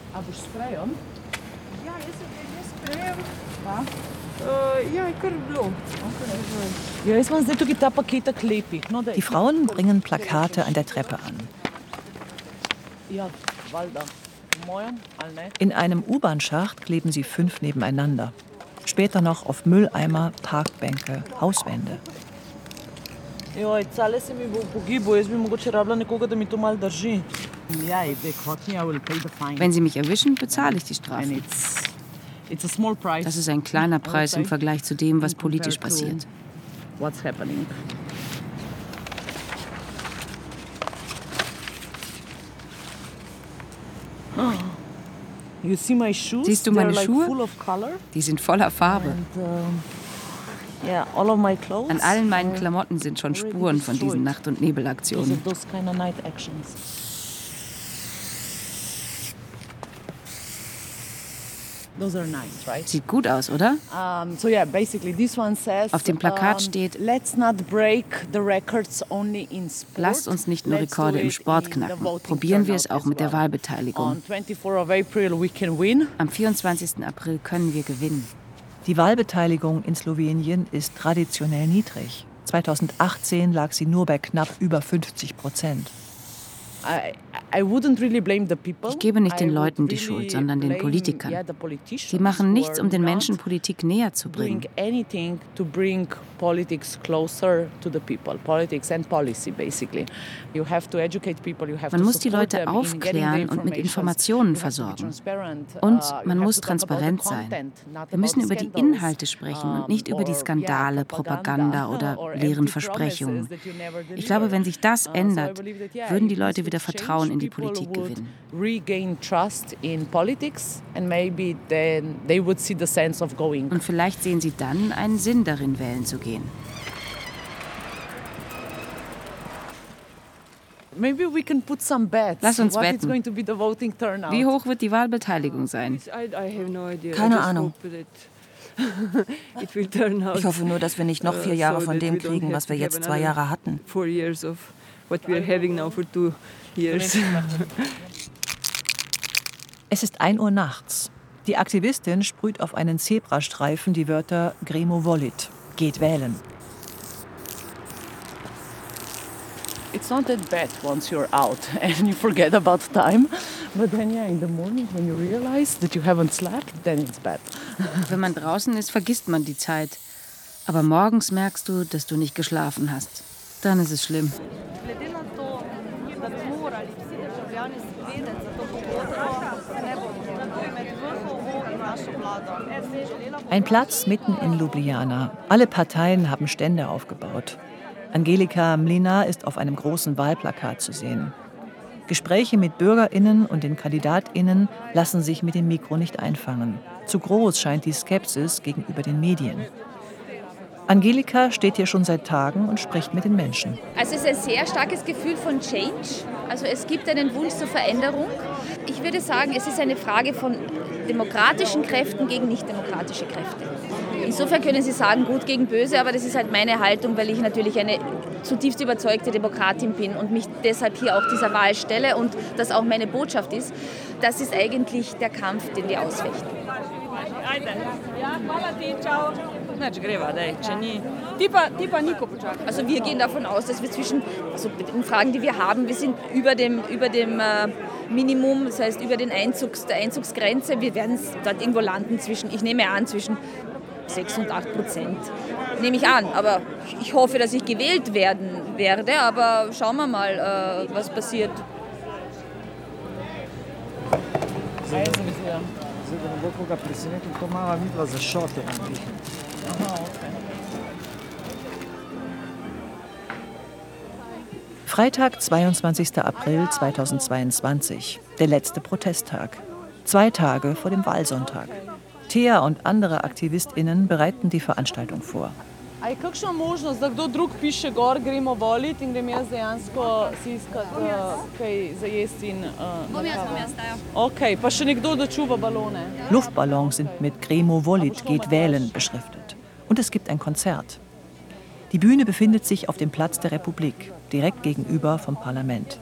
[SPEAKER 10] Die Frauen bringen Plakate an der Treppe an. In einem U-Bahn-Schacht kleben sie fünf nebeneinander. Später noch auf Mülleimer, Parkbänke, Hauswände.
[SPEAKER 6] Wenn sie mich erwischen, bezahle ich die Strafe. Das ist ein kleiner Preis im Vergleich zu dem, was politisch passiert. Siehst du meine Schuhe? Die sind voller Farbe. An allen meinen Klamotten sind schon Spuren von diesen Nacht- und Nebelaktionen. Sieht gut aus, oder? Auf dem Plakat steht, lasst uns nicht nur Rekorde im Sport knacken, probieren wir es auch mit der Wahlbeteiligung. Am 24. April können wir gewinnen.
[SPEAKER 10] Die Wahlbeteiligung in Slowenien ist traditionell niedrig. 2018 lag sie nur bei knapp über 50 Prozent.
[SPEAKER 6] Ich gebe nicht den Leuten die Schuld, sondern den Politikern. Sie machen nichts, um den Menschen Politik näher zu bringen. Man muss die Leute aufklären und mit Informationen versorgen. Und uh, man muss transparent sein. Wir müssen über die Inhalte sprechen und nicht über die Skandale, Propaganda oder leeren Versprechungen. Ich glaube, wenn sich das ändert, würden die Leute wieder Vertrauen in die Politik gewinnen. Und vielleicht sehen sie dann einen Sinn darin, wählen zu gehen. Lass uns wetten. Wie hoch wird die Wahlbeteiligung sein?
[SPEAKER 8] Keine Ahnung. Ich hoffe nur, dass wir nicht noch vier Jahre von dem kriegen, was wir jetzt zwei Jahre hatten.
[SPEAKER 10] Es ist 1 Uhr nachts. Die Aktivistin sprüht auf einen Zebrastreifen die Wörter Gremo Volit, geht wählen.
[SPEAKER 5] It's not that bad once you're out and you forget about time. But then yeah, in the morning when you realize that you haven't slept, then it's bad.
[SPEAKER 6] Wenn man draußen ist, vergisst man die Zeit. Aber morgens merkst du, dass du nicht geschlafen hast. Dann ist es schlimm.
[SPEAKER 10] Ein Platz mitten in Ljubljana. Alle Parteien haben Stände aufgebaut. Angelika Mlina ist auf einem großen Wahlplakat zu sehen. Gespräche mit Bürgerinnen und den Kandidatinnen lassen sich mit dem Mikro nicht einfangen. Zu groß scheint die Skepsis gegenüber den Medien. Angelika steht hier schon seit Tagen und spricht mit den Menschen.
[SPEAKER 9] Also es ist ein sehr starkes Gefühl von Change. Also es gibt einen Wunsch zur Veränderung. Ich würde sagen, es ist eine Frage von demokratischen Kräften gegen nicht-demokratische Kräfte. Insofern können Sie sagen, gut gegen böse, aber das ist halt meine Haltung, weil ich natürlich eine zutiefst überzeugte Demokratin bin und mich deshalb hier auch dieser Wahl stelle und das auch meine Wir ist. Das ist eigentlich der Kampf, den wir ausfechten. Also wir gehen davon aus, dass wir zwischen, also mit den Fragen, die wir haben, wir sind über dem, über dem äh, Minimum, das heißt über den Einzugs, der Einzugsgrenze. Wir werden dort irgendwo landen zwischen, ich nehme an, zwischen 6 und 8 Prozent. Nehme ich an, aber ich hoffe, dass ich gewählt werden werde, aber schauen wir mal, äh, was passiert. Also, ja.
[SPEAKER 10] Freitag, 22. April 2022, der letzte Protesttag. Zwei Tage vor dem Wahlsonntag. Thea und andere AktivistInnen bereiten die Veranstaltung vor. Luftballons sind mit Gremo Volit geht wählen beschriftet. Und es gibt ein Konzert. Die Bühne befindet sich auf dem Platz der Republik, direkt gegenüber vom Parlament.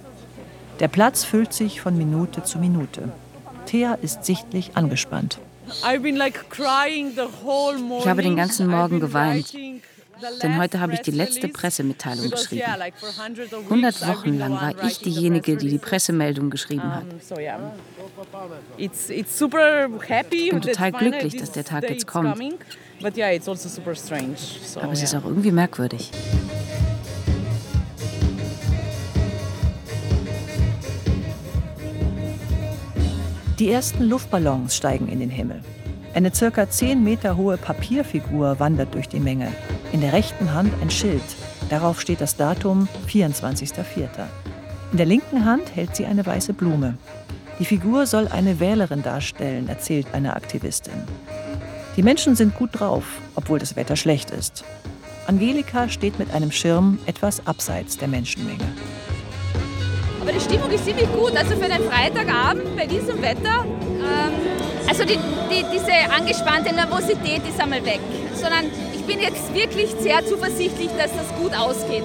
[SPEAKER 10] Der Platz füllt sich von Minute zu Minute. Thea ist sichtlich angespannt.
[SPEAKER 6] Ich habe den ganzen Morgen geweint. Denn heute habe ich die letzte Pressemitteilung geschrieben. 100 Wochen lang war ich diejenige, die die Pressemeldung geschrieben hat. Ich bin total glücklich, dass der Tag jetzt kommt. Also Aber es ist auch irgendwie merkwürdig.
[SPEAKER 10] Die ersten Luftballons steigen in den Himmel. Eine circa 10 Meter hohe Papierfigur wandert durch die Menge. In der rechten Hand ein Schild. Darauf steht das Datum 24.04. In der linken Hand hält sie eine weiße Blume. Die Figur soll eine Wählerin darstellen, erzählt eine Aktivistin. Die Menschen sind gut drauf, obwohl das Wetter schlecht ist. Angelika steht mit einem Schirm etwas abseits der Menschenmenge.
[SPEAKER 9] Aber die Stimmung ist ziemlich gut. Also für einen Freitagabend bei diesem Wetter ähm also die, die, diese angespannte Nervosität ist einmal weg, sondern ich bin jetzt wirklich sehr zuversichtlich, dass das gut ausgeht.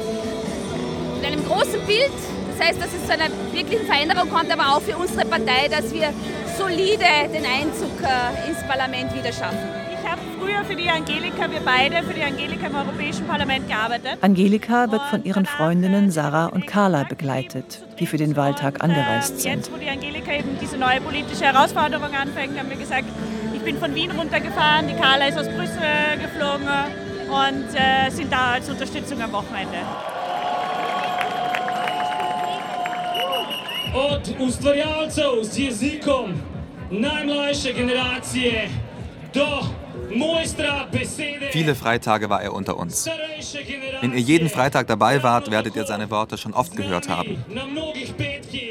[SPEAKER 9] In einem großen Bild, das heißt, dass es zu einer wirklichen Veränderung kommt, aber auch für unsere Partei, dass wir solide den Einzug äh, ins Parlament wieder schaffen.
[SPEAKER 17] Früher für die Angelika, wir beide für die Angelika im Europäischen Parlament gearbeitet.
[SPEAKER 10] Angelika wird von ihren Freundinnen Sarah und Carla begleitet, die für den Wahltag angereist sind.
[SPEAKER 17] Jetzt, wo die Angelika eben diese neue politische Herausforderung anfängt, haben wir gesagt, ich bin von Wien runtergefahren, die Carla ist aus Brüssel geflogen und äh, sind da als Unterstützung am Wochenende.
[SPEAKER 19] Od ustvarjalcev z jezikom najmlajše generacije do.
[SPEAKER 4] Viele Freitage war er unter uns. Wenn ihr jeden Freitag dabei wart, werdet ihr seine Worte schon oft gehört haben.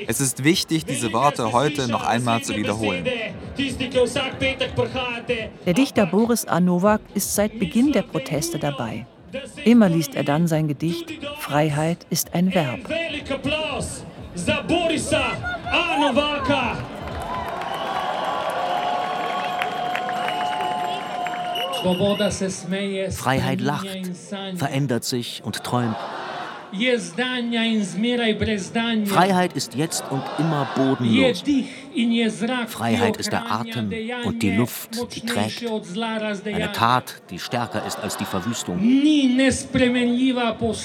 [SPEAKER 4] Es ist wichtig, diese Worte heute noch einmal zu wiederholen.
[SPEAKER 10] Der Dichter Boris A. Ist seit Beginn der Proteste dabei. Immer liest er dann sein Gedicht Freiheit ist ein Verb.
[SPEAKER 19] za Borisa A. Novaka.
[SPEAKER 2] Freiheit lacht, verändert sich und träumt. Freiheit ist jetzt und immer bodenlos. Freiheit ist der Atem und die Luft, die trägt. Eine Tat, die stärker ist als die Verwüstung.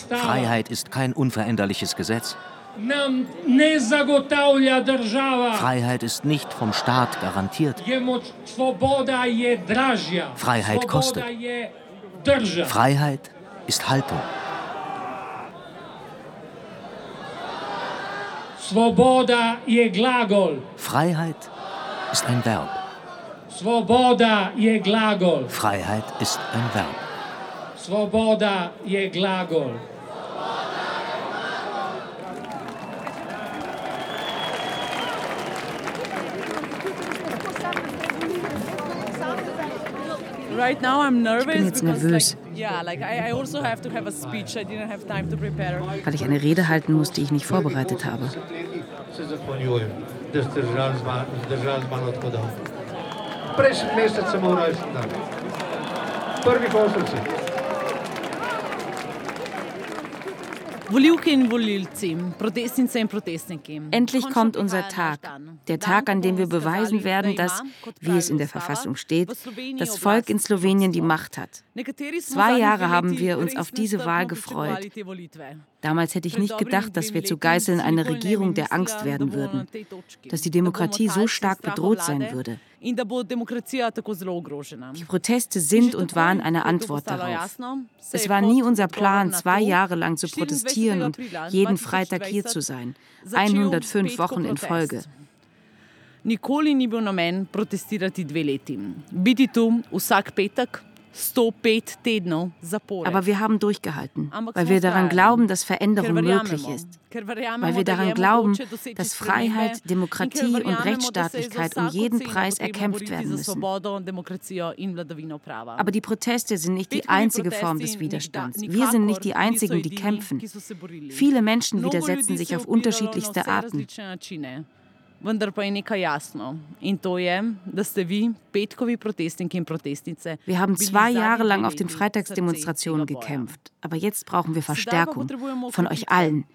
[SPEAKER 2] Freiheit ist kein unveränderliches Gesetz. Freiheit ist nicht vom Staat garantiert. Freiheit kostet. Freiheit ist Haltung. Freiheit ist ein Verb. Freiheit ist ein Verb.
[SPEAKER 19] Svoboda je glagol.
[SPEAKER 6] Ich bin jetzt nervös,
[SPEAKER 5] also
[SPEAKER 6] weil ich eine Rede halten muss, die ich nicht vorbereitet habe.
[SPEAKER 20] Prvi konsulci.
[SPEAKER 6] Endlich kommt unser Tag, der Tag, an dem wir beweisen werden, dass, wie es in der Verfassung steht, das Volk in Slowenien die Macht hat. Zwei Jahre haben wir uns auf diese Wahl gefreut. Damals hätte ich nicht gedacht, dass wir zu Geißeln einer Regierung der Angst werden würden, dass die Demokratie so stark bedroht sein würde. Die Proteste sind und waren eine Antwort darauf. Es war nie unser Plan, zwei Jahre lang zu protestieren und jeden Freitag hier zu sein. 105 Wochen in Folge.
[SPEAKER 5] Nikoli ni bil namen protestirati dve leti. Biti tu vsak petek 105 tednov zapora.
[SPEAKER 6] Aber wir haben durchgehalten, weil wir daran glauben, dass Veränderung möglich ist. Weil wir daran glauben, dass Freiheit, Demokratie und Rechtsstaatlichkeit um jeden Preis erkämpft werden müssen. Aber die Proteste sind nicht die einzige Form des Widerstands. Wir sind nicht die Einzigen, die kämpfen. Viele Menschen widersetzen sich auf unterschiedlichste Arten.
[SPEAKER 5] Vendar pa je nekaj jasno. In to je, da ste vi, petkovi protestniki in protestnice.
[SPEAKER 6] Wir haben zwei Jahre lang auf den Freitagsdemonstrationen gekämpft. Aber jetzt brauchen wir Verstärkung von euch allen.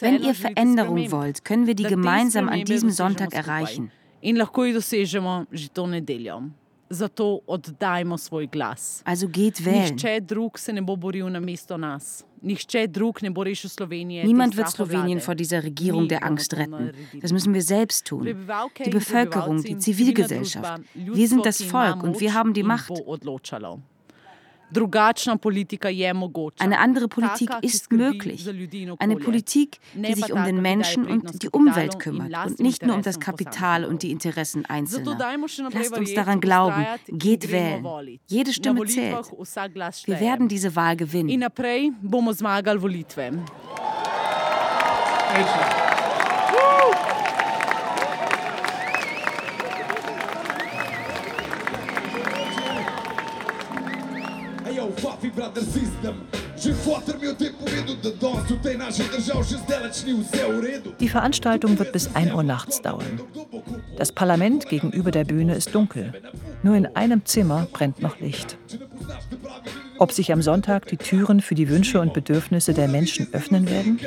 [SPEAKER 6] Wenn ihr Veränderung wollt, können wir die gemeinsam an diesem Sonntag erreichen.
[SPEAKER 5] In lahko jih dosežemo že to nedeljo. Zato oddajmo svoj glas.
[SPEAKER 6] Also geht wählen.
[SPEAKER 5] Nihče drug se ne bo boril na mesto nas.
[SPEAKER 6] Niemand wird Slowenien vor dieser Regierung der Angst retten. Das müssen wir selbst tun. Die Bevölkerung, die Zivilgesellschaft. Wir sind das Volk und wir haben die Macht. Eine andere Politik ist möglich. Eine Politik, die sich um den Menschen und die Umwelt kümmert und nicht nur um das Kapital und die Interessen Einzelner. Lasst uns daran glauben. Geht wählen. Jede Stimme zählt. Wir werden diese Wahl gewinnen.
[SPEAKER 21] Fafi Brother System
[SPEAKER 10] Die Veranstaltung wird bis 1 Uhr nachts dauern. Das Parlament gegenüber der Bühne ist dunkel. Nur in einem Zimmer brennt noch Licht. Ob sich am Sonntag die Türen für die Wünsche und Bedürfnisse der Menschen öffnen werden?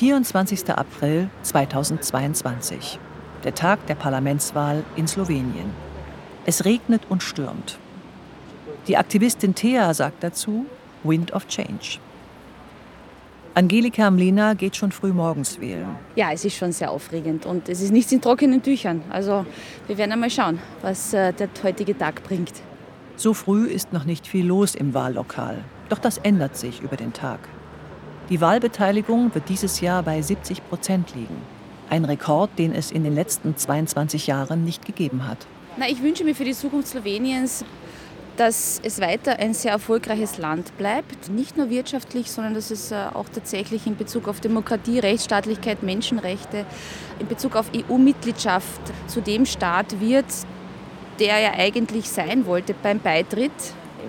[SPEAKER 10] 24. April 2022, der Tag der Parlamentswahl in Slowenien. Es regnet und stürmt. Die Aktivistin Thea sagt dazu Wind of Change. Angelika Mlina geht schon früh morgens wählen.
[SPEAKER 9] Ja, es ist schon sehr aufregend und es ist nichts in trockenen Tüchern. Also wir werden einmal schauen, was äh, der heutige Tag bringt.
[SPEAKER 10] So früh ist noch nicht viel los im Wahllokal. Doch das ändert sich über den Tag. Die Wahlbeteiligung wird dieses Jahr bei 70 Prozent liegen. Ein Rekord, den es in den letzten 22 Jahren nicht gegeben hat.
[SPEAKER 9] Na, ich wünsche mir für die Zukunft Sloweniens dass es weiter ein sehr erfolgreiches Land bleibt, nicht nur wirtschaftlich, sondern dass es äh, auch tatsächlich in Bezug auf Demokratie, Rechtsstaatlichkeit, Menschenrechte, in Bezug auf EU-Mitgliedschaft zu dem Staat wird, der er eigentlich sein wollte beim Beitritt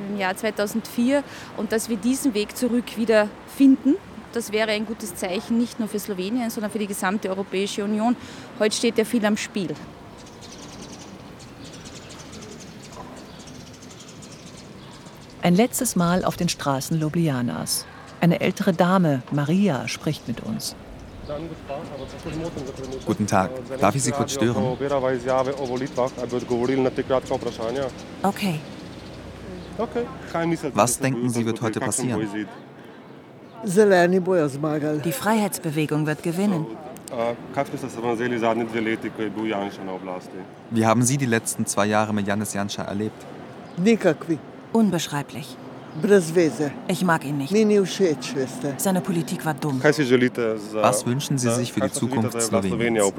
[SPEAKER 9] im Jahr 2004 und dass wir diesen Weg zurück wieder finden. Das wäre ein gutes Zeichen nicht nur für Slowenien, sondern für die gesamte Europäische Union. Heute steht ja viel am Spiel.
[SPEAKER 10] Ein letztes Mal auf den Straßen Ljubljanas. Eine ältere Dame, Maria, spricht mit uns.
[SPEAKER 4] Guten Tag. Darf ich Sie kurz stören?
[SPEAKER 8] Okay.
[SPEAKER 4] Was denken Sie, wird heute passieren?
[SPEAKER 8] Die Freiheitsbewegung wird gewinnen.
[SPEAKER 4] Wie haben Sie die letzten zwei Jahre mit Janis Janša erlebt?
[SPEAKER 8] Unbeschreiblich. Ich mag ihn nicht. Seine Politik war dumm.
[SPEAKER 4] Was wünschen Sie sich für die Zukunft Sloweniens?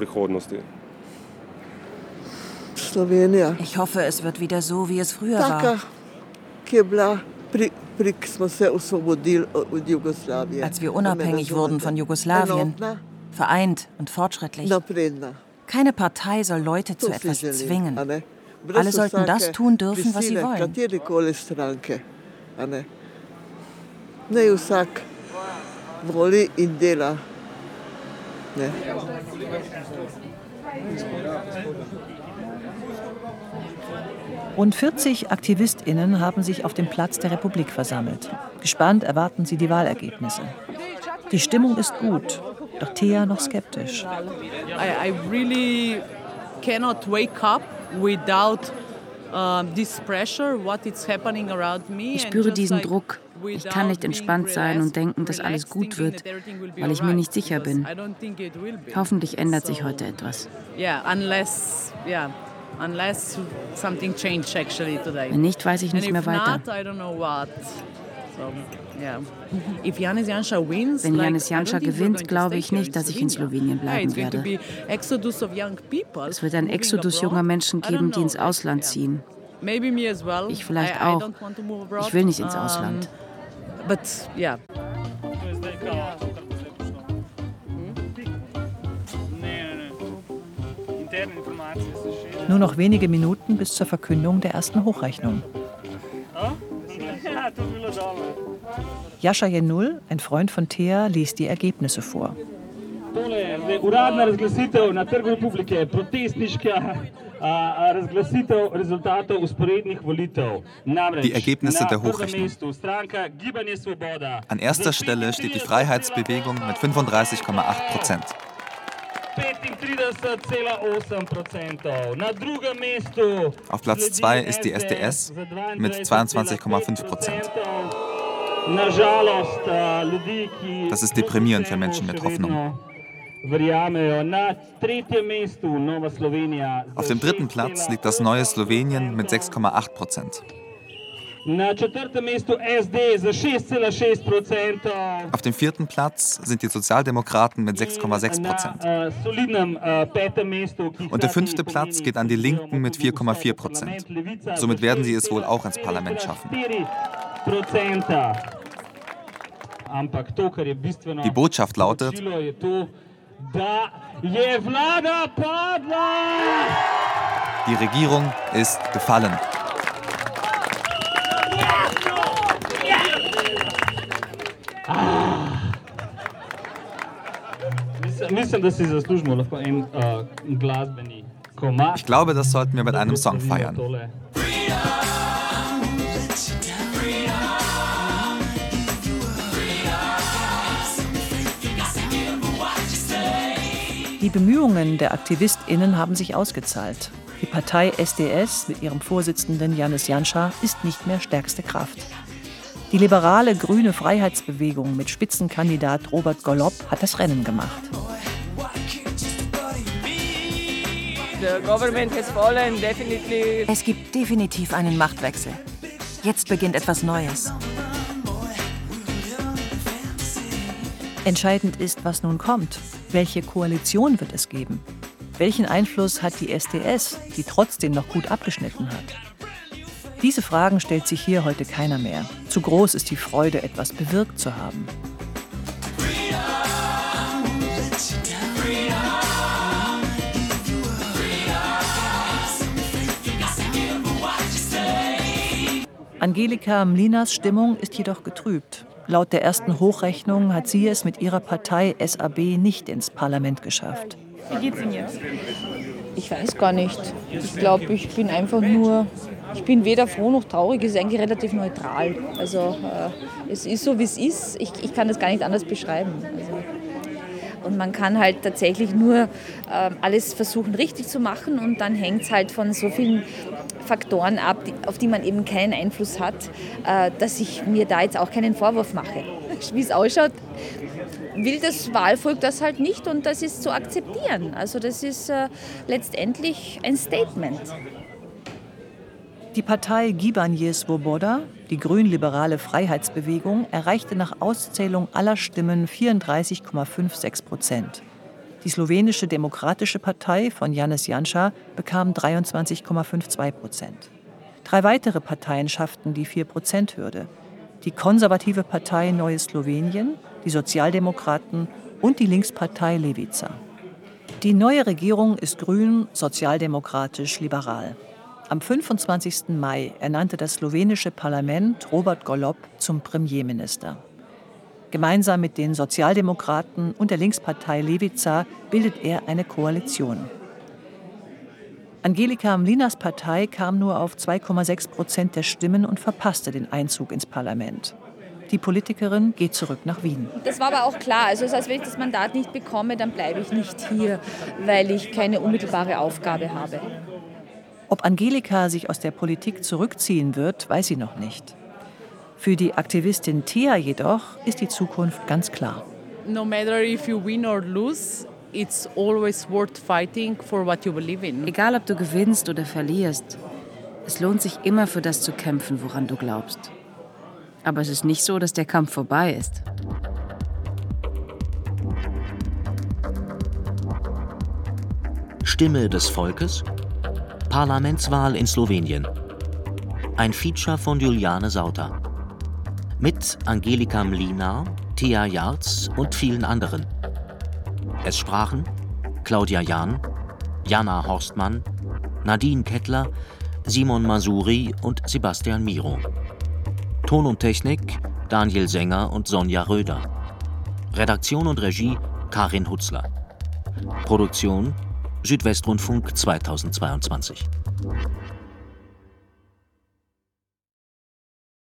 [SPEAKER 8] Ich hoffe, es wird wieder so, wie es früher war. Als wir unabhängig wurden von Jugoslawien, vereint und fortschrittlich. Keine Partei soll Leute zu etwas zwingen. Alle sollten das tun dürfen, was sie wollen. Ne vsak voli in dela. Ne.
[SPEAKER 10] Rund 40 AktivistInnen haben sich auf dem Platz der Republik versammelt. Gespannt erwarten sie die Wahlergebnisse. Die Stimmung ist gut, doch Thea noch skeptisch.
[SPEAKER 5] I, I really cannot wake up without this pressure, what is happening around me.
[SPEAKER 6] Ich spüre diesen Druck. Ich kann nicht entspannt sein und denken, dass alles gut wird, weil ich mir nicht sicher bin. Hoffentlich ändert sich heute etwas. Wenn nicht, weiß ich nicht mehr weiter. Wenn Janis Janša gewinnt, glaube ich nicht, dass ich in Slowenien bleiben werde. Es wird ein Exodus junger Menschen geben, die ins Ausland ziehen. Ich vielleicht auch. Ich will nicht ins Ausland.
[SPEAKER 10] Nur noch wenige Minuten bis zur Verkündung der ersten Hochrechnung. Jascha Jenul, ein Freund von Thea, liest die Ergebnisse vor.
[SPEAKER 4] Die Ergebnisse der Hochrechnung. An erster Stelle steht die Freiheitsbewegung mit 35,8 Prozent. Auf Platz 2 ist die SDS mit 22,5 Prozent. Das ist deprimierend für Menschen mit Hoffnung. Auf dem dritten Platz liegt das neue Slowenien mit 6,8 Prozent. Auf dem vierten Platz sind die Sozialdemokraten mit 6,6 Prozent. Und der fünfte Platz geht an die Linken mit 4,4 Prozent. Somit werden sie es wohl auch ins Parlament schaffen. Die Botschaft lautet, die Regierung ist gefallen. Ich glaube, das sollten wir mit einem Song feiern.
[SPEAKER 10] Die Bemühungen der AktivistInnen haben sich ausgezahlt. Die Partei SDS mit ihrem Vorsitzenden Janis Janša ist nicht mehr stärkste Kraft. Die liberale grüne Freiheitsbewegung mit Spitzenkandidat Robert Golob hat das Rennen gemacht.
[SPEAKER 8] Es gibt definitiv einen Machtwechsel. Jetzt beginnt etwas Neues.
[SPEAKER 10] Entscheidend ist, was nun kommt. Welche Koalition wird es geben? Welchen Einfluss hat die SDS, die trotzdem noch gut abgeschnitten hat? Diese Fragen stellt sich hier heute keiner mehr. Zu groß ist die Freude, etwas bewirkt zu haben. Angelika Mlinas Stimmung ist jedoch getrübt. Laut der ersten Hochrechnung hat sie es mit ihrer Partei SAB nicht ins Parlament geschafft.
[SPEAKER 9] Wie geht's Ihnen jetzt? Ich weiß gar nicht. Ich glaube, ich bin einfach nur ich bin weder froh noch traurig, es ist eigentlich relativ neutral. Also äh, es ist so, wie es ist. Ich, ich kann das gar nicht anders beschreiben. Also, und man kann halt tatsächlich nur äh, alles versuchen richtig zu machen und dann hängt es halt von so vielen Faktoren ab, die, auf die man eben keinen Einfluss hat, äh, dass ich mir da jetzt auch keinen Vorwurf mache. Wie es ausschaut, will das Wahlvolk das halt nicht und das ist zu akzeptieren. Also das ist äh, letztendlich ein Statement.
[SPEAKER 10] Die Partei Gibanje Svoboda, die grünliberale Freiheitsbewegung, erreichte nach Auszählung aller Stimmen 34,56 Prozent. Die slowenische Demokratische Partei von Janis Janša bekam 23,52 Prozent. Drei weitere Parteien schafften die 4-Prozent-Hürde. Die konservative Partei Neues Slowenien, die Sozialdemokraten und die Linkspartei Levica. Die neue Regierung ist grün, sozialdemokratisch, liberal. Am 25. Mai ernannte das slowenische Parlament Robert Golob zum Premierminister. Gemeinsam mit den Sozialdemokraten und der Linkspartei Levica bildet er eine Koalition. Angelika Mlinas Partei kam nur auf 2,6 Prozent der Stimmen und verpasste den Einzug ins Parlament. Die Politikerin geht zurück nach Wien.
[SPEAKER 9] Das war aber auch klar. Also heißt, wenn ich das Mandat nicht bekomme, dann bleibe ich nicht hier, weil ich keine unmittelbare Aufgabe habe.
[SPEAKER 10] Ob Angelika sich aus der Politik zurückziehen wird, weiß sie noch nicht. Für die Aktivistin Thea jedoch ist die Zukunft ganz klar.
[SPEAKER 5] No matter if you win or lose, it's always worth fighting for what you believe in.
[SPEAKER 6] Egal ob du gewinnst oder verlierst, es lohnt sich immer für das zu kämpfen, woran du glaubst. Aber es ist nicht so, dass der Kampf vorbei ist.
[SPEAKER 2] Stimme des Volkes Parlamentswahl in Slowenien. Ein Feature von Juliane Sauter. Mit Angelika Mlina, Thea Jarz und vielen anderen. Es sprachen Claudia Jahn, Jana Horstmann, Nadine Kettler, Simon Masuri und Sebastian Miro. Ton und Technik Daniel Sänger und Sonja Röder. Redaktion und Regie Karin Hutzler. Produktion Südwestrundfunk 2022.